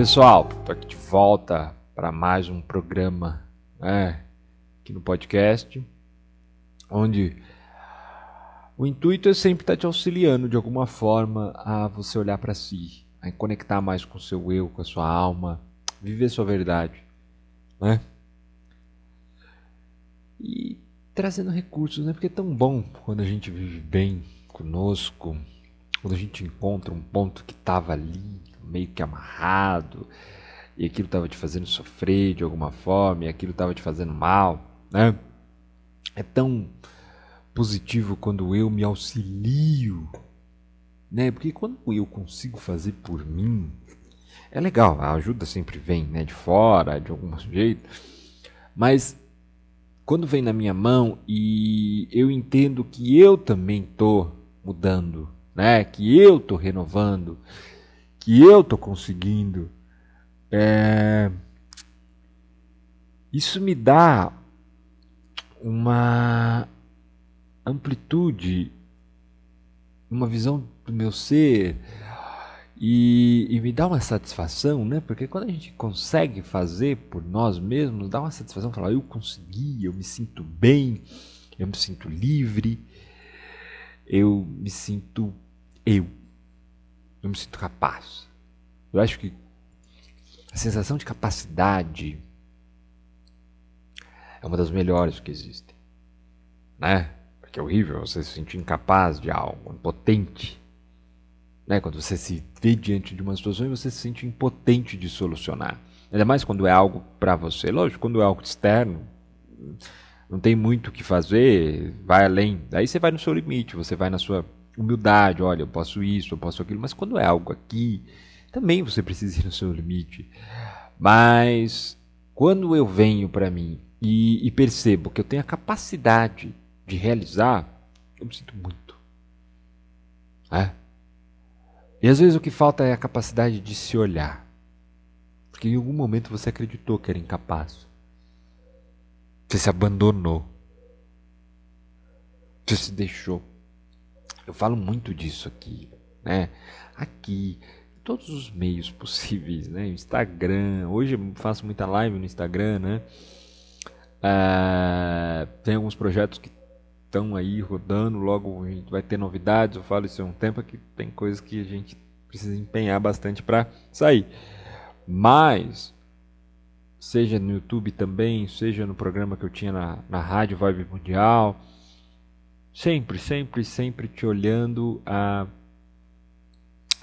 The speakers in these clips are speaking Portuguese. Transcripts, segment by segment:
pessoal, tô aqui de volta para mais um programa né, aqui no podcast, onde o intuito é sempre estar tá te auxiliando de alguma forma a você olhar para si, a conectar mais com o seu eu, com a sua alma, viver sua verdade, né? E trazendo recursos, né? Porque é tão bom quando a gente vive bem conosco, quando a gente encontra um ponto que estava ali, meio que amarrado, e aquilo estava te fazendo sofrer de alguma forma, e aquilo estava te fazendo mal, né? É tão positivo quando eu me auxilio, né? Porque quando eu consigo fazer por mim, é legal, a ajuda sempre vem, né, de fora, de algum jeito. Mas quando vem na minha mão e eu entendo que eu também tô mudando, né? Que eu tô renovando, que eu tô conseguindo, é... isso me dá uma amplitude, uma visão do meu ser e, e, me dá uma satisfação, né? Porque quando a gente consegue fazer por nós mesmos, dá uma satisfação falar, eu consegui, eu me sinto bem, eu me sinto livre, eu me sinto eu, eu me sinto capaz. Eu acho que a sensação de capacidade é uma das melhores que existem, né? Porque é horrível você se sentir incapaz de algo, impotente. Né? Quando você se vê diante de uma situação e você se sente impotente de solucionar. Ainda mais quando é algo para você. Lógico, quando é algo externo, não tem muito o que fazer, vai além. Daí você vai no seu limite, você vai na sua humildade. Olha, eu posso isso, eu posso aquilo. Mas quando é algo aqui, também você precisa ir no seu limite. Mas quando eu venho para mim e, e percebo que eu tenho a capacidade de realizar, eu me sinto muito. É? E às vezes o que falta é a capacidade de se olhar. Porque em algum momento você acreditou que era incapaz. Você se abandonou. Você se deixou. Eu falo muito disso aqui, né? Aqui, todos os meios possíveis, né? Instagram. Hoje eu faço muita live no Instagram, né? Uh, tem alguns projetos que estão aí rodando, logo a gente vai ter novidades. Eu falo isso há um tempo que tem coisas que a gente precisa empenhar bastante para sair. Mas seja no YouTube também, seja no programa que eu tinha na, na Rádio Vibe Mundial, sempre, sempre, sempre te olhando a,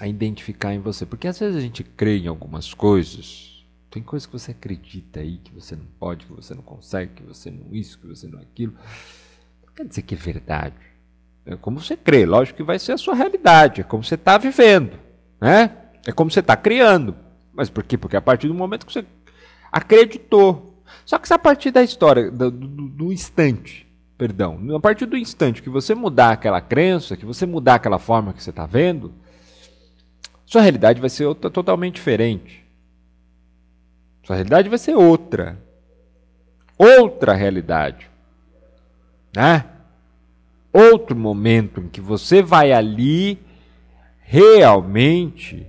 a identificar em você. Porque às vezes a gente crê em algumas coisas, tem coisas que você acredita aí que você não pode, que você não consegue, que você não isso, que você não aquilo quer dizer que é verdade. É como você crê, lógico que vai ser a sua realidade, é como você está vivendo, né? É como você está criando. Mas por quê? Porque a partir do momento que você acreditou. Só que se a partir da história, do, do, do instante, perdão, a partir do instante que você mudar aquela crença, que você mudar aquela forma que você está vendo, sua realidade vai ser outra, totalmente diferente. Sua realidade vai ser outra. Outra realidade né? Outro momento em que você vai ali realmente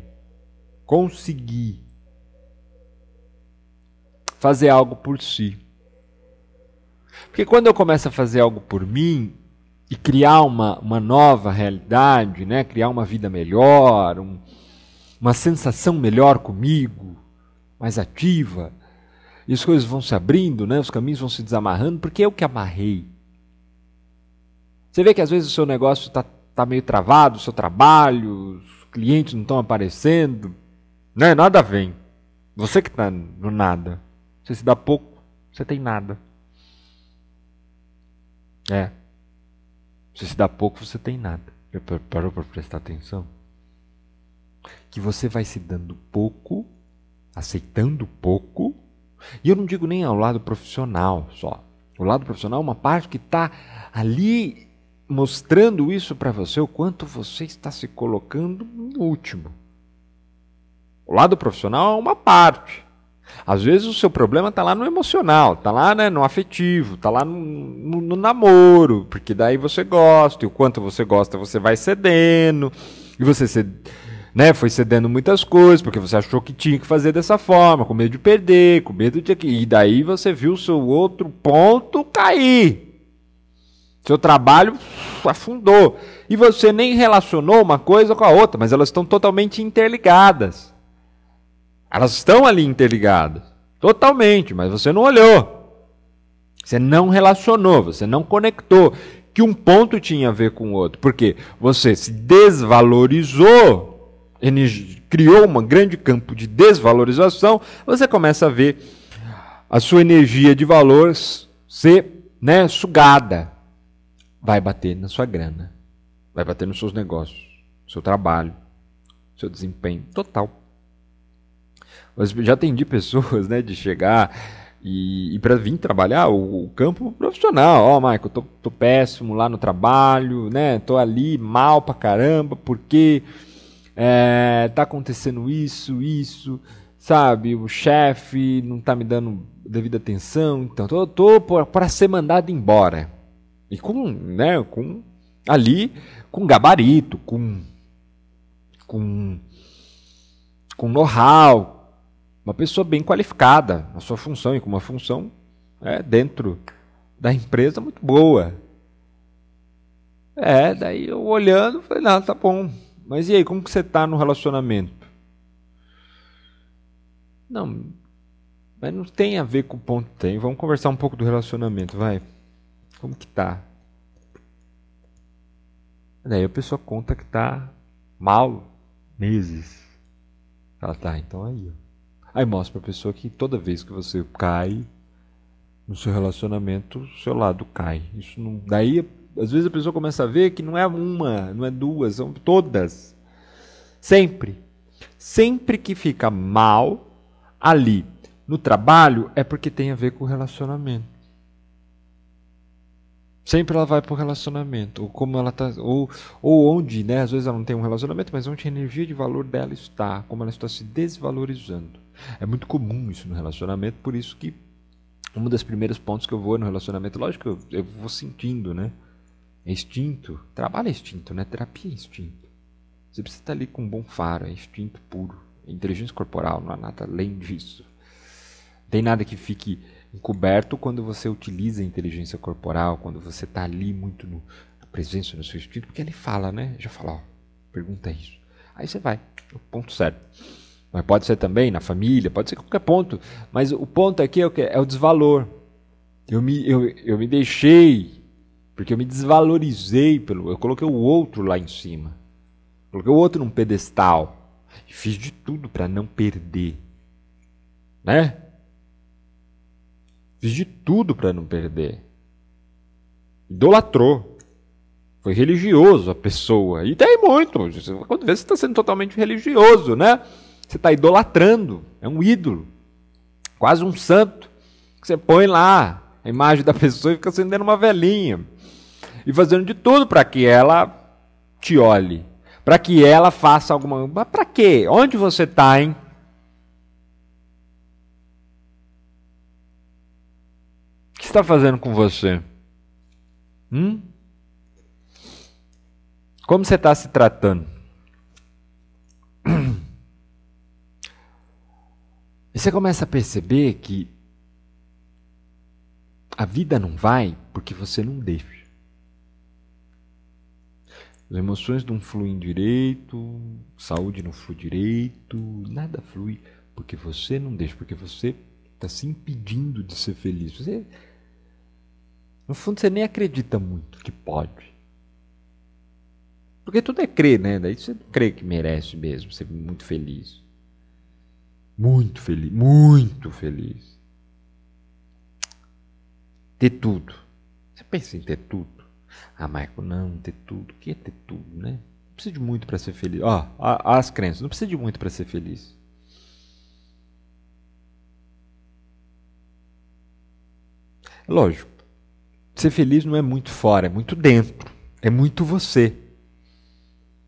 conseguir fazer algo por si. Porque quando eu começo a fazer algo por mim e criar uma, uma nova realidade, né? criar uma vida melhor, um, uma sensação melhor comigo, mais ativa, e as coisas vão se abrindo, né? os caminhos vão se desamarrando, porque eu que amarrei. Você vê que às vezes o seu negócio está tá meio travado, o seu trabalho, os clientes não estão aparecendo. Né? Nada vem. Você que está no nada. Você se dá pouco, você tem nada. É. Você se dá pouco, você tem nada. Já parou para prestar atenção? Que você vai se dando pouco, aceitando pouco, e eu não digo nem ao lado profissional só. O lado profissional é uma parte que está ali mostrando isso para você, o quanto você está se colocando no último. O lado profissional é uma parte. Às vezes o seu problema está lá no emocional, está lá né, no afetivo, está lá no, no, no, namoro, porque daí você gosta, e o quanto você gosta você vai cedendo, e você ced... né, foi cedendo muitas coisas, porque você achou que tinha que fazer dessa forma, com medo de perder, com medo de... E daí você viu o seu outro ponto cair. Seu trabalho afundou. E você nem relacionou uma coisa com a outra, mas elas estão totalmente interligadas. Elas estão ali interligadas. Totalmente, mas você não olhou. Você não relacionou, você não conectou que um ponto tinha a ver com o outro. Porque você se desvalorizou criou um grande campo de desvalorização, você começa a ver a sua energia de valor ser né, sugada. Vai bater na sua grana, vai bater nos seus negócios, seu trabalho, seu desempenho total. Eu já atendi pessoas né, de chegar e, e para vir trabalhar o, o, campo profissional. Ó, oh, Michael, tô, tô péssimo lá no trabalho, né? Tô ali mal pra caramba, porque é, tá acontecendo isso, isso, sabe? O chefe não tá me dando devida atenção, então tô, tô para ser mandado embora. E com, né, com ali, com gabarito, com com com know-how, uma pessoa bem qualificada na sua função e com uma função é, dentro da empresa muito boa. É, daí eu olhando, falei, não, tá bom. Mas e aí, como que você está no relacionamento? Não, mas não tem a ver com o ponto tem. Vamos conversar um pouco do relacionamento, vai. Como que tá? Daí a pessoa conta que tá mal meses. Ela tá, então aí. Ó. Aí mostra pra pessoa que toda vez que você cai no seu relacionamento, o seu lado cai. Isso não, daí às vezes a pessoa começa a ver que não é uma, não é duas, são todas. Sempre. Sempre que fica mal ali no trabalho é porque tem a ver com o relacionamento. Sempre ela vai para o relacionamento, ou como ela tá, ou, ou onde, né? Às vezes ela não tem um relacionamento, mas onde a energia de valor dela está, como ela está se desvalorizando. É muito comum isso no relacionamento, por isso que um dos primeiros pontos que eu vou no relacionamento, lógico eu, eu vou sentindo, né? É instinto. Trabalho é instinto, né? Terapia é instinto. Você precisa estar ali com um bom faro, é instinto puro. É inteligência corporal, não há nada além disso. Não tem nada que fique encoberto quando você utiliza a inteligência corporal, quando você está ali muito no, na presença no seu instinto, porque ele fala, né? Já fala, ó, pergunta isso. Aí você vai, no ponto certo. Mas pode ser também na família, pode ser qualquer ponto. Mas o ponto aqui é o? É o desvalor. Eu me, eu, eu me deixei porque eu me desvalorizei pelo. Eu coloquei o outro lá em cima. Coloquei o outro num pedestal. E fiz de tudo para não perder. Né? Fiz de tudo para não perder. Idolatrou. Foi religioso a pessoa. E tem muito. Quando vê, você está sendo totalmente religioso, né? Você está idolatrando. É um ídolo. Quase um santo. Você põe lá a imagem da pessoa e fica acendendo uma velhinha e fazendo de tudo para que ela te olhe, para que ela faça alguma. Mas para quê? Onde você está, hein? O que está fazendo com você? Hum? Como você está se tratando? E você começa a perceber que a vida não vai porque você não deixa. As emoções não fluem direito, saúde não flui direito, nada flui porque você não deixa, porque você está se impedindo de ser feliz. Você, no fundo, você nem acredita muito que pode. Porque tudo é crer, né? Daí você crê que merece mesmo ser muito feliz. Muito feliz, muito feliz. Ter tudo. Você pensa em ter tudo? Ah, Michael, não, ter tudo. O que é ter tudo, né? Não precisa de muito para ser feliz. Ó, oh, as crenças, não precisa de muito para ser feliz. Lógico. Ser feliz não é muito fora, é muito dentro. É muito você.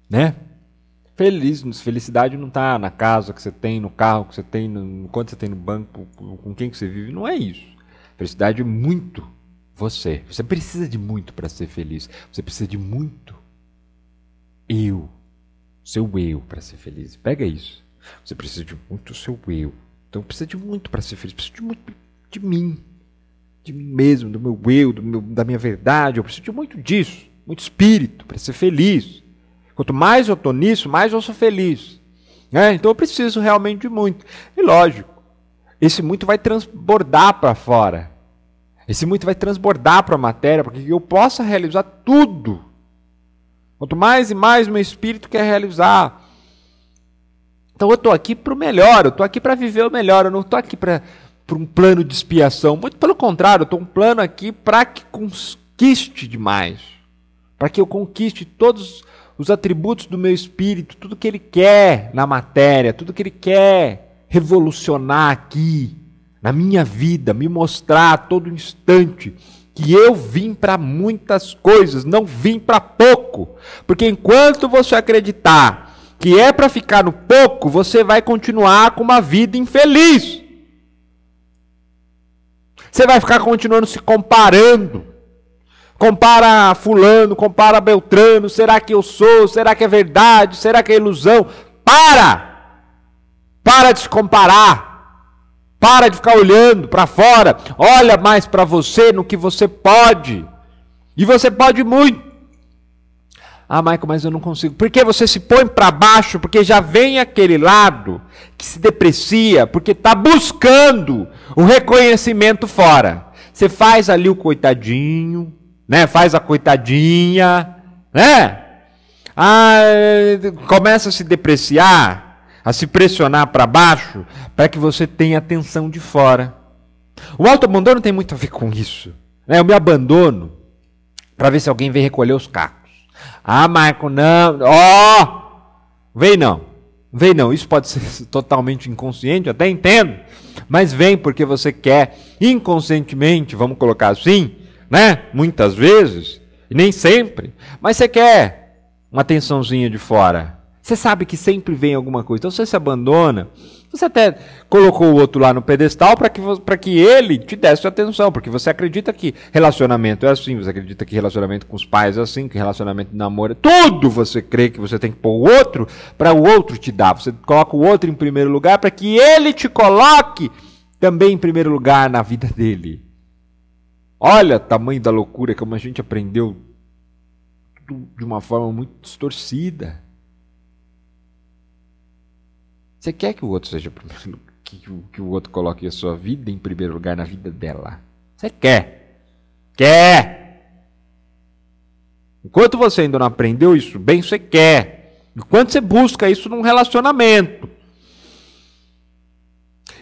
Né? Feliz, felicidade não está na casa que você tem, no carro que você tem, no quanto você tem no banco, com quem que você vive. Não é isso. Felicidade é muito você. Você precisa de muito para ser feliz. Você precisa de muito eu. seu eu para ser feliz. Pega isso. Você precisa de muito seu eu. Então precisa de muito para ser feliz. Precisa de muito de mim, de mim mesmo, do meu eu, do meu, da minha verdade. Eu preciso de muito disso, muito espírito para ser feliz. Quanto mais eu estou nisso, mais eu sou feliz. É, então eu preciso realmente de muito. E lógico, esse muito vai transbordar para fora. Esse muito vai transbordar para a matéria, para que eu possa realizar tudo. Quanto mais e mais meu espírito quer realizar. Então eu estou aqui para o melhor, eu estou aqui para viver o melhor, eu não estou aqui para um plano de expiação. Muito pelo contrário, eu estou um plano aqui para que conquiste demais. Para que eu conquiste todos os atributos do meu espírito, tudo que ele quer na matéria, tudo que ele quer revolucionar aqui, na minha vida, me mostrar a todo instante que eu vim para muitas coisas, não vim para pouco. Porque enquanto você acreditar que é para ficar no pouco, você vai continuar com uma vida infeliz. Você vai ficar continuando se comparando compara fulano, compara Beltrano, será que eu sou? Será que é verdade? Será que é ilusão? Para! Para de se comparar. Para de ficar olhando para fora. Olha mais para você no que você pode. E você pode muito. Ah, Michael, mas eu não consigo. Porque você se põe para baixo, porque já vem aquele lado que se deprecia, porque está buscando o reconhecimento fora. Você faz ali o coitadinho, né? Faz a coitadinha, né? Ah, começa a se depreciar, a se pressionar para baixo, para que você tenha atenção de fora. O autoabandono tem muito a ver com isso. Né? Eu me abandono para ver se alguém vem recolher os cacos. Ah, Marco, não. Ó! Oh! Vem não. Vem não. Isso pode ser totalmente inconsciente, até entendo. Mas vem porque você quer inconscientemente, vamos colocar assim, né? Muitas vezes, e nem sempre, mas você quer uma atençãozinha de fora. Você sabe que sempre vem alguma coisa. Então você se abandona. Você até colocou o outro lá no pedestal para que, que ele te desse atenção, porque você acredita que relacionamento é assim, você acredita que relacionamento com os pais é assim, que relacionamento de namoro é tudo você crê que você tem que pôr o outro para o outro te dar. Você coloca o outro em primeiro lugar para que ele te coloque também em primeiro lugar na vida dele. Olha o tamanho da loucura como a gente aprendeu de uma forma muito distorcida. Você quer que o outro seja primeiro, que, que o outro coloque a sua vida em primeiro lugar na vida dela? Você quer? Quer? Enquanto você ainda não aprendeu isso bem, você quer. Enquanto você busca isso num relacionamento.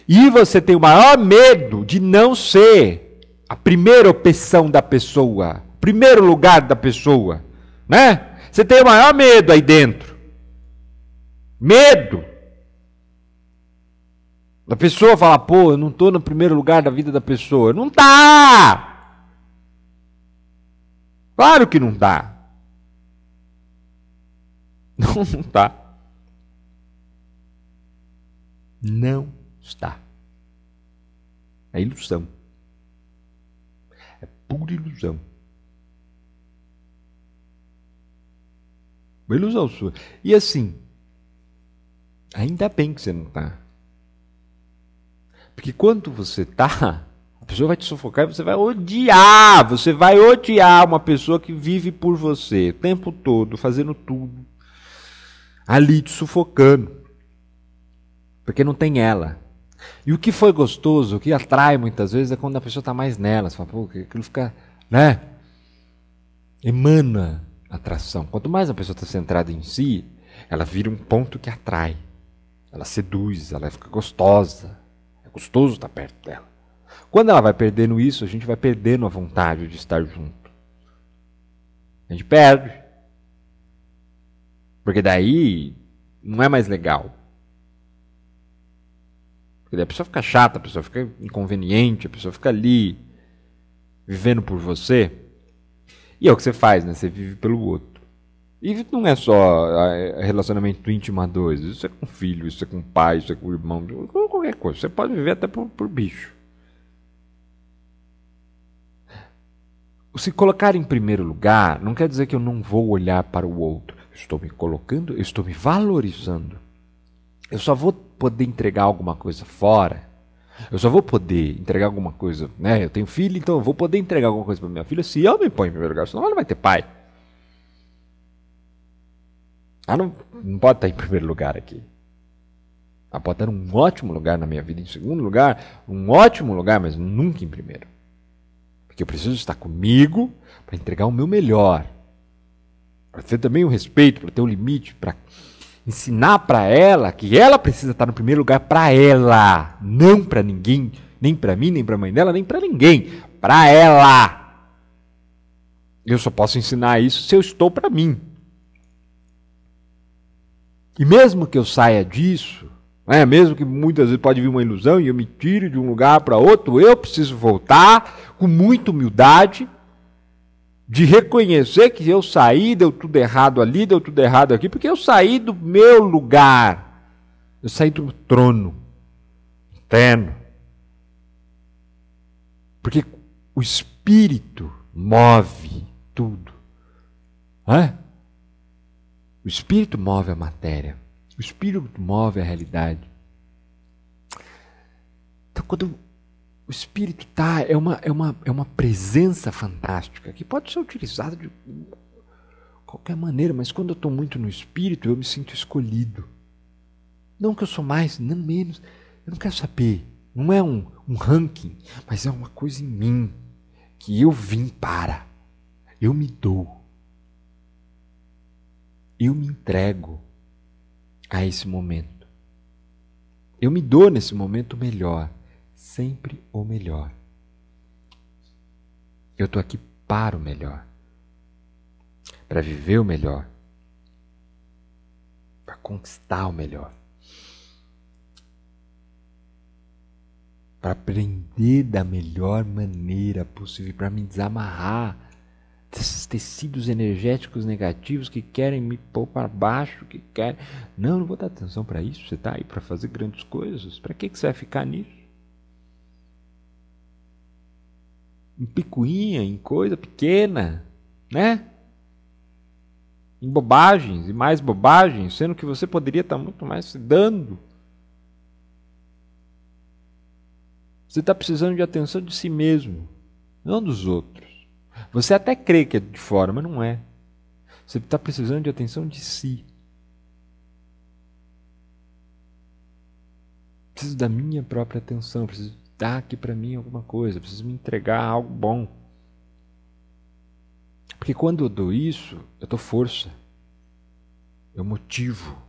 E você tem o maior medo de não ser a primeira opção da pessoa, primeiro lugar da pessoa, né? Você tem o maior medo aí dentro. Medo. Da pessoa falar, pô, eu não estou no primeiro lugar da vida da pessoa. Não tá! Claro que não tá. Não, não tá. Não está. É ilusão pura ilusão. Uma ilusão sua. E assim, ainda bem que você não está. Porque quando você está, a pessoa vai te sufocar e você vai odiar. Você vai odiar uma pessoa que vive por você o tempo todo, fazendo tudo. Ali te sufocando. Porque não tem ela. E o que foi gostoso, o que atrai muitas vezes é quando a pessoa está mais nela. Você fala, pô, aquilo fica, né? Emana atração. Quanto mais a pessoa está centrada em si, ela vira um ponto que atrai. Ela seduz, ela fica gostosa. É gostoso estar perto dela. Quando ela vai perdendo isso, a gente vai perdendo a vontade de estar junto. A gente perde. Porque daí não é mais legal. A pessoa fica chata, a pessoa fica inconveniente, a pessoa fica ali vivendo por você. E é o que você faz, né? Você vive pelo outro. E não é só relacionamento íntimo a dois. Isso é com filho, isso é com pai, isso é com irmão, qualquer coisa. Você pode viver até por, por bicho. Se colocar em primeiro lugar não quer dizer que eu não vou olhar para o outro. estou me colocando, eu estou me valorizando. Eu só vou poder entregar alguma coisa fora. Eu só vou poder entregar alguma coisa, né? Eu tenho filho, então eu vou poder entregar alguma coisa para minha filha se eu me ponho em primeiro lugar, senão ela não vai ter pai. Ela não, não pode estar em primeiro lugar aqui. Ela pode estar num ótimo lugar na minha vida, em segundo lugar, um ótimo lugar, mas nunca em primeiro. Porque eu preciso estar comigo para entregar o meu melhor. Para ter também o respeito, para ter o limite, para ensinar para ela que ela precisa estar no primeiro lugar para ela, não para ninguém, nem para mim, nem para a mãe dela, nem para ninguém, para ela. Eu só posso ensinar isso se eu estou para mim. E mesmo que eu saia disso, né, mesmo que muitas vezes pode vir uma ilusão e eu me tire de um lugar para outro, eu preciso voltar com muita humildade de reconhecer que eu saí, deu tudo errado ali, deu tudo errado aqui, porque eu saí do meu lugar. Eu saí do trono eterno. Porque o Espírito move tudo. O Espírito move a matéria. O Espírito move a realidade. Então, quando o espírito tá é uma, é uma, é uma presença fantástica que pode ser utilizada de qualquer maneira, mas quando eu estou muito no espírito, eu me sinto escolhido. Não que eu sou mais, nem menos. Eu não quero saber. Não é um, um ranking, mas é uma coisa em mim que eu vim para. Eu me dou. Eu me entrego a esse momento. Eu me dou nesse momento melhor sempre o melhor. Eu estou aqui para o melhor, para viver o melhor, para conquistar o melhor, para aprender da melhor maneira possível, para me desamarrar desses tecidos energéticos negativos que querem me pôr para baixo, que querem. Não, não vou dar atenção para isso. Você está aí para fazer grandes coisas. Para que, que você vai ficar nisso? Em picuinha, em coisa pequena, né? Em bobagens e mais bobagens, sendo que você poderia estar muito mais se dando. Você está precisando de atenção de si mesmo, não dos outros. Você até crê que é de fora, mas não é. Você está precisando de atenção de si. Preciso da minha própria atenção, preciso dá aqui para mim alguma coisa, preciso me entregar algo bom. Porque quando eu dou isso, eu dou força, eu motivo,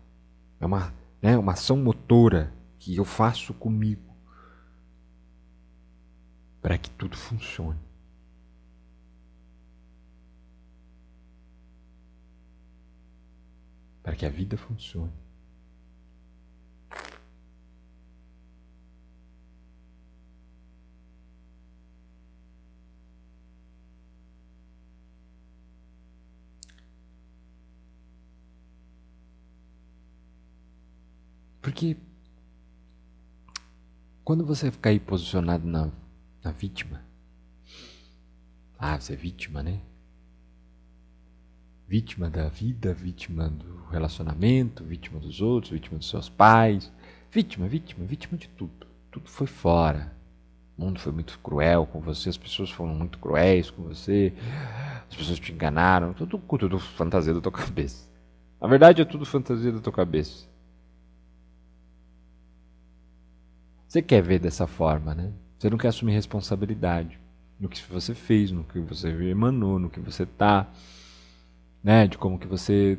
é uma, né, uma ação motora que eu faço comigo para que tudo funcione. Para que a vida funcione. Porque quando você ficar aí posicionado na, na vítima, ah, você é vítima, né? Vítima da vida, vítima do relacionamento, vítima dos outros, vítima dos seus pais, vítima, vítima, vítima de tudo. Tudo foi fora. O mundo foi muito cruel com você, as pessoas foram muito cruéis com você, as pessoas te enganaram, tudo, tudo fantasia da tua cabeça. Na verdade é tudo fantasia da tua cabeça. Você quer ver dessa forma, né? Você não quer assumir responsabilidade no que você fez, no que você emanou, no que você tá, né? De como que você,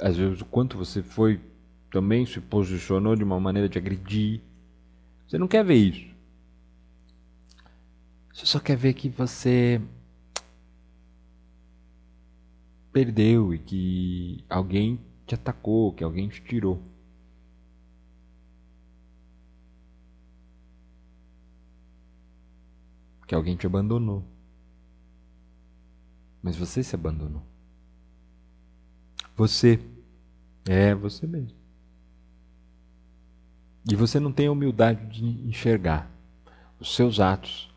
às vezes, o quanto você foi também se posicionou de uma maneira de agredir. Você não quer ver isso. Você só quer ver que você perdeu e que alguém te atacou, que alguém te tirou. Que alguém te abandonou. Mas você se abandonou. Você. É você mesmo. E você não tem a humildade de enxergar. Os seus atos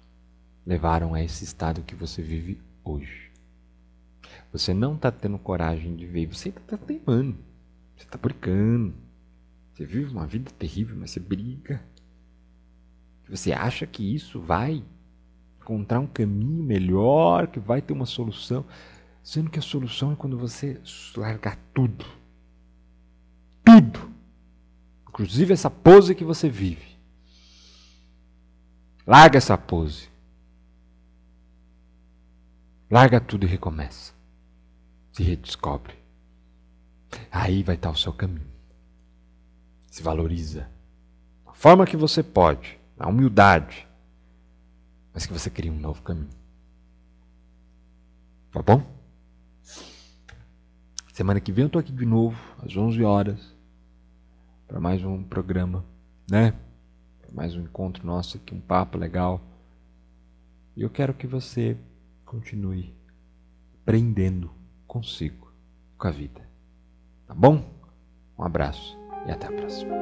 levaram a esse estado que você vive hoje. você não está tendo coragem de ver, você está teimando, você está brincando. Você vive uma vida terrível, mas você briga. Você acha que isso vai encontrar um caminho melhor, que vai ter uma solução, sendo que a solução é quando você largar tudo. Tudo. Inclusive essa pose que você vive. Larga essa pose. Larga tudo e recomeça. Se redescobre. Aí vai estar o seu caminho. Se valoriza. Da forma que você pode, na humildade, mas que você crie um novo caminho. Tá bom? Semana que vem eu tô aqui de novo, às 11 horas, para mais um programa, né? Pra mais um encontro nosso aqui, um papo legal. E eu quero que você continue aprendendo consigo, com a vida. Tá bom? Um abraço e até a próxima.